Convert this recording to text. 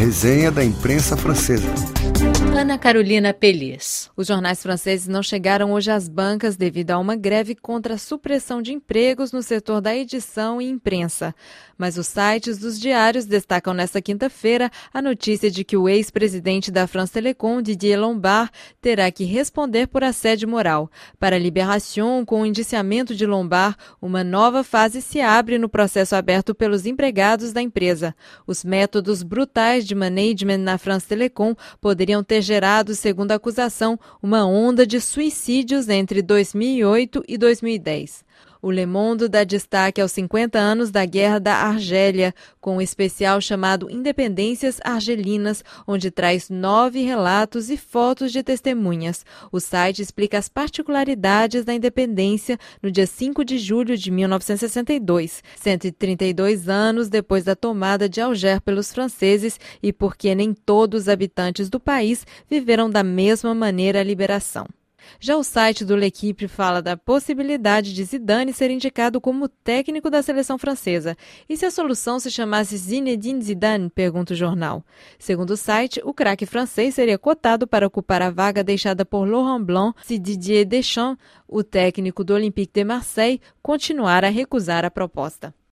Resenha da imprensa francesa. Ana Carolina Pelis. Os jornais franceses não chegaram hoje às bancas devido a uma greve contra a supressão de empregos no setor da edição e imprensa. Mas os sites dos diários destacam nesta quinta-feira a notícia de que o ex-presidente da France Telecom, Didier Lombard, terá que responder por assédio moral. Para a Libération, com o indiciamento de Lombard, uma nova fase se abre no processo aberto pelos empregados da empresa. Os métodos brutais de management na France Telecom poderiam ter gerado, segundo a acusação, uma onda de suicídios entre 2008 e 2010. O Le Monde dá destaque aos 50 anos da Guerra da Argélia, com um especial chamado Independências Argelinas, onde traz nove relatos e fotos de testemunhas. O site explica as particularidades da independência no dia 5 de julho de 1962, 132 anos depois da tomada de Alger pelos franceses e porque nem todos os habitantes do país viveram da mesma maneira a liberação. Já o site do L'Equipe fala da possibilidade de Zidane ser indicado como técnico da seleção francesa. E se a solução se chamasse Zinedine Zidane? pergunta o jornal. Segundo o site, o craque francês seria cotado para ocupar a vaga deixada por Laurent Blanc se Didier Deschamps, o técnico do Olympique de Marseille, continuar a recusar a proposta.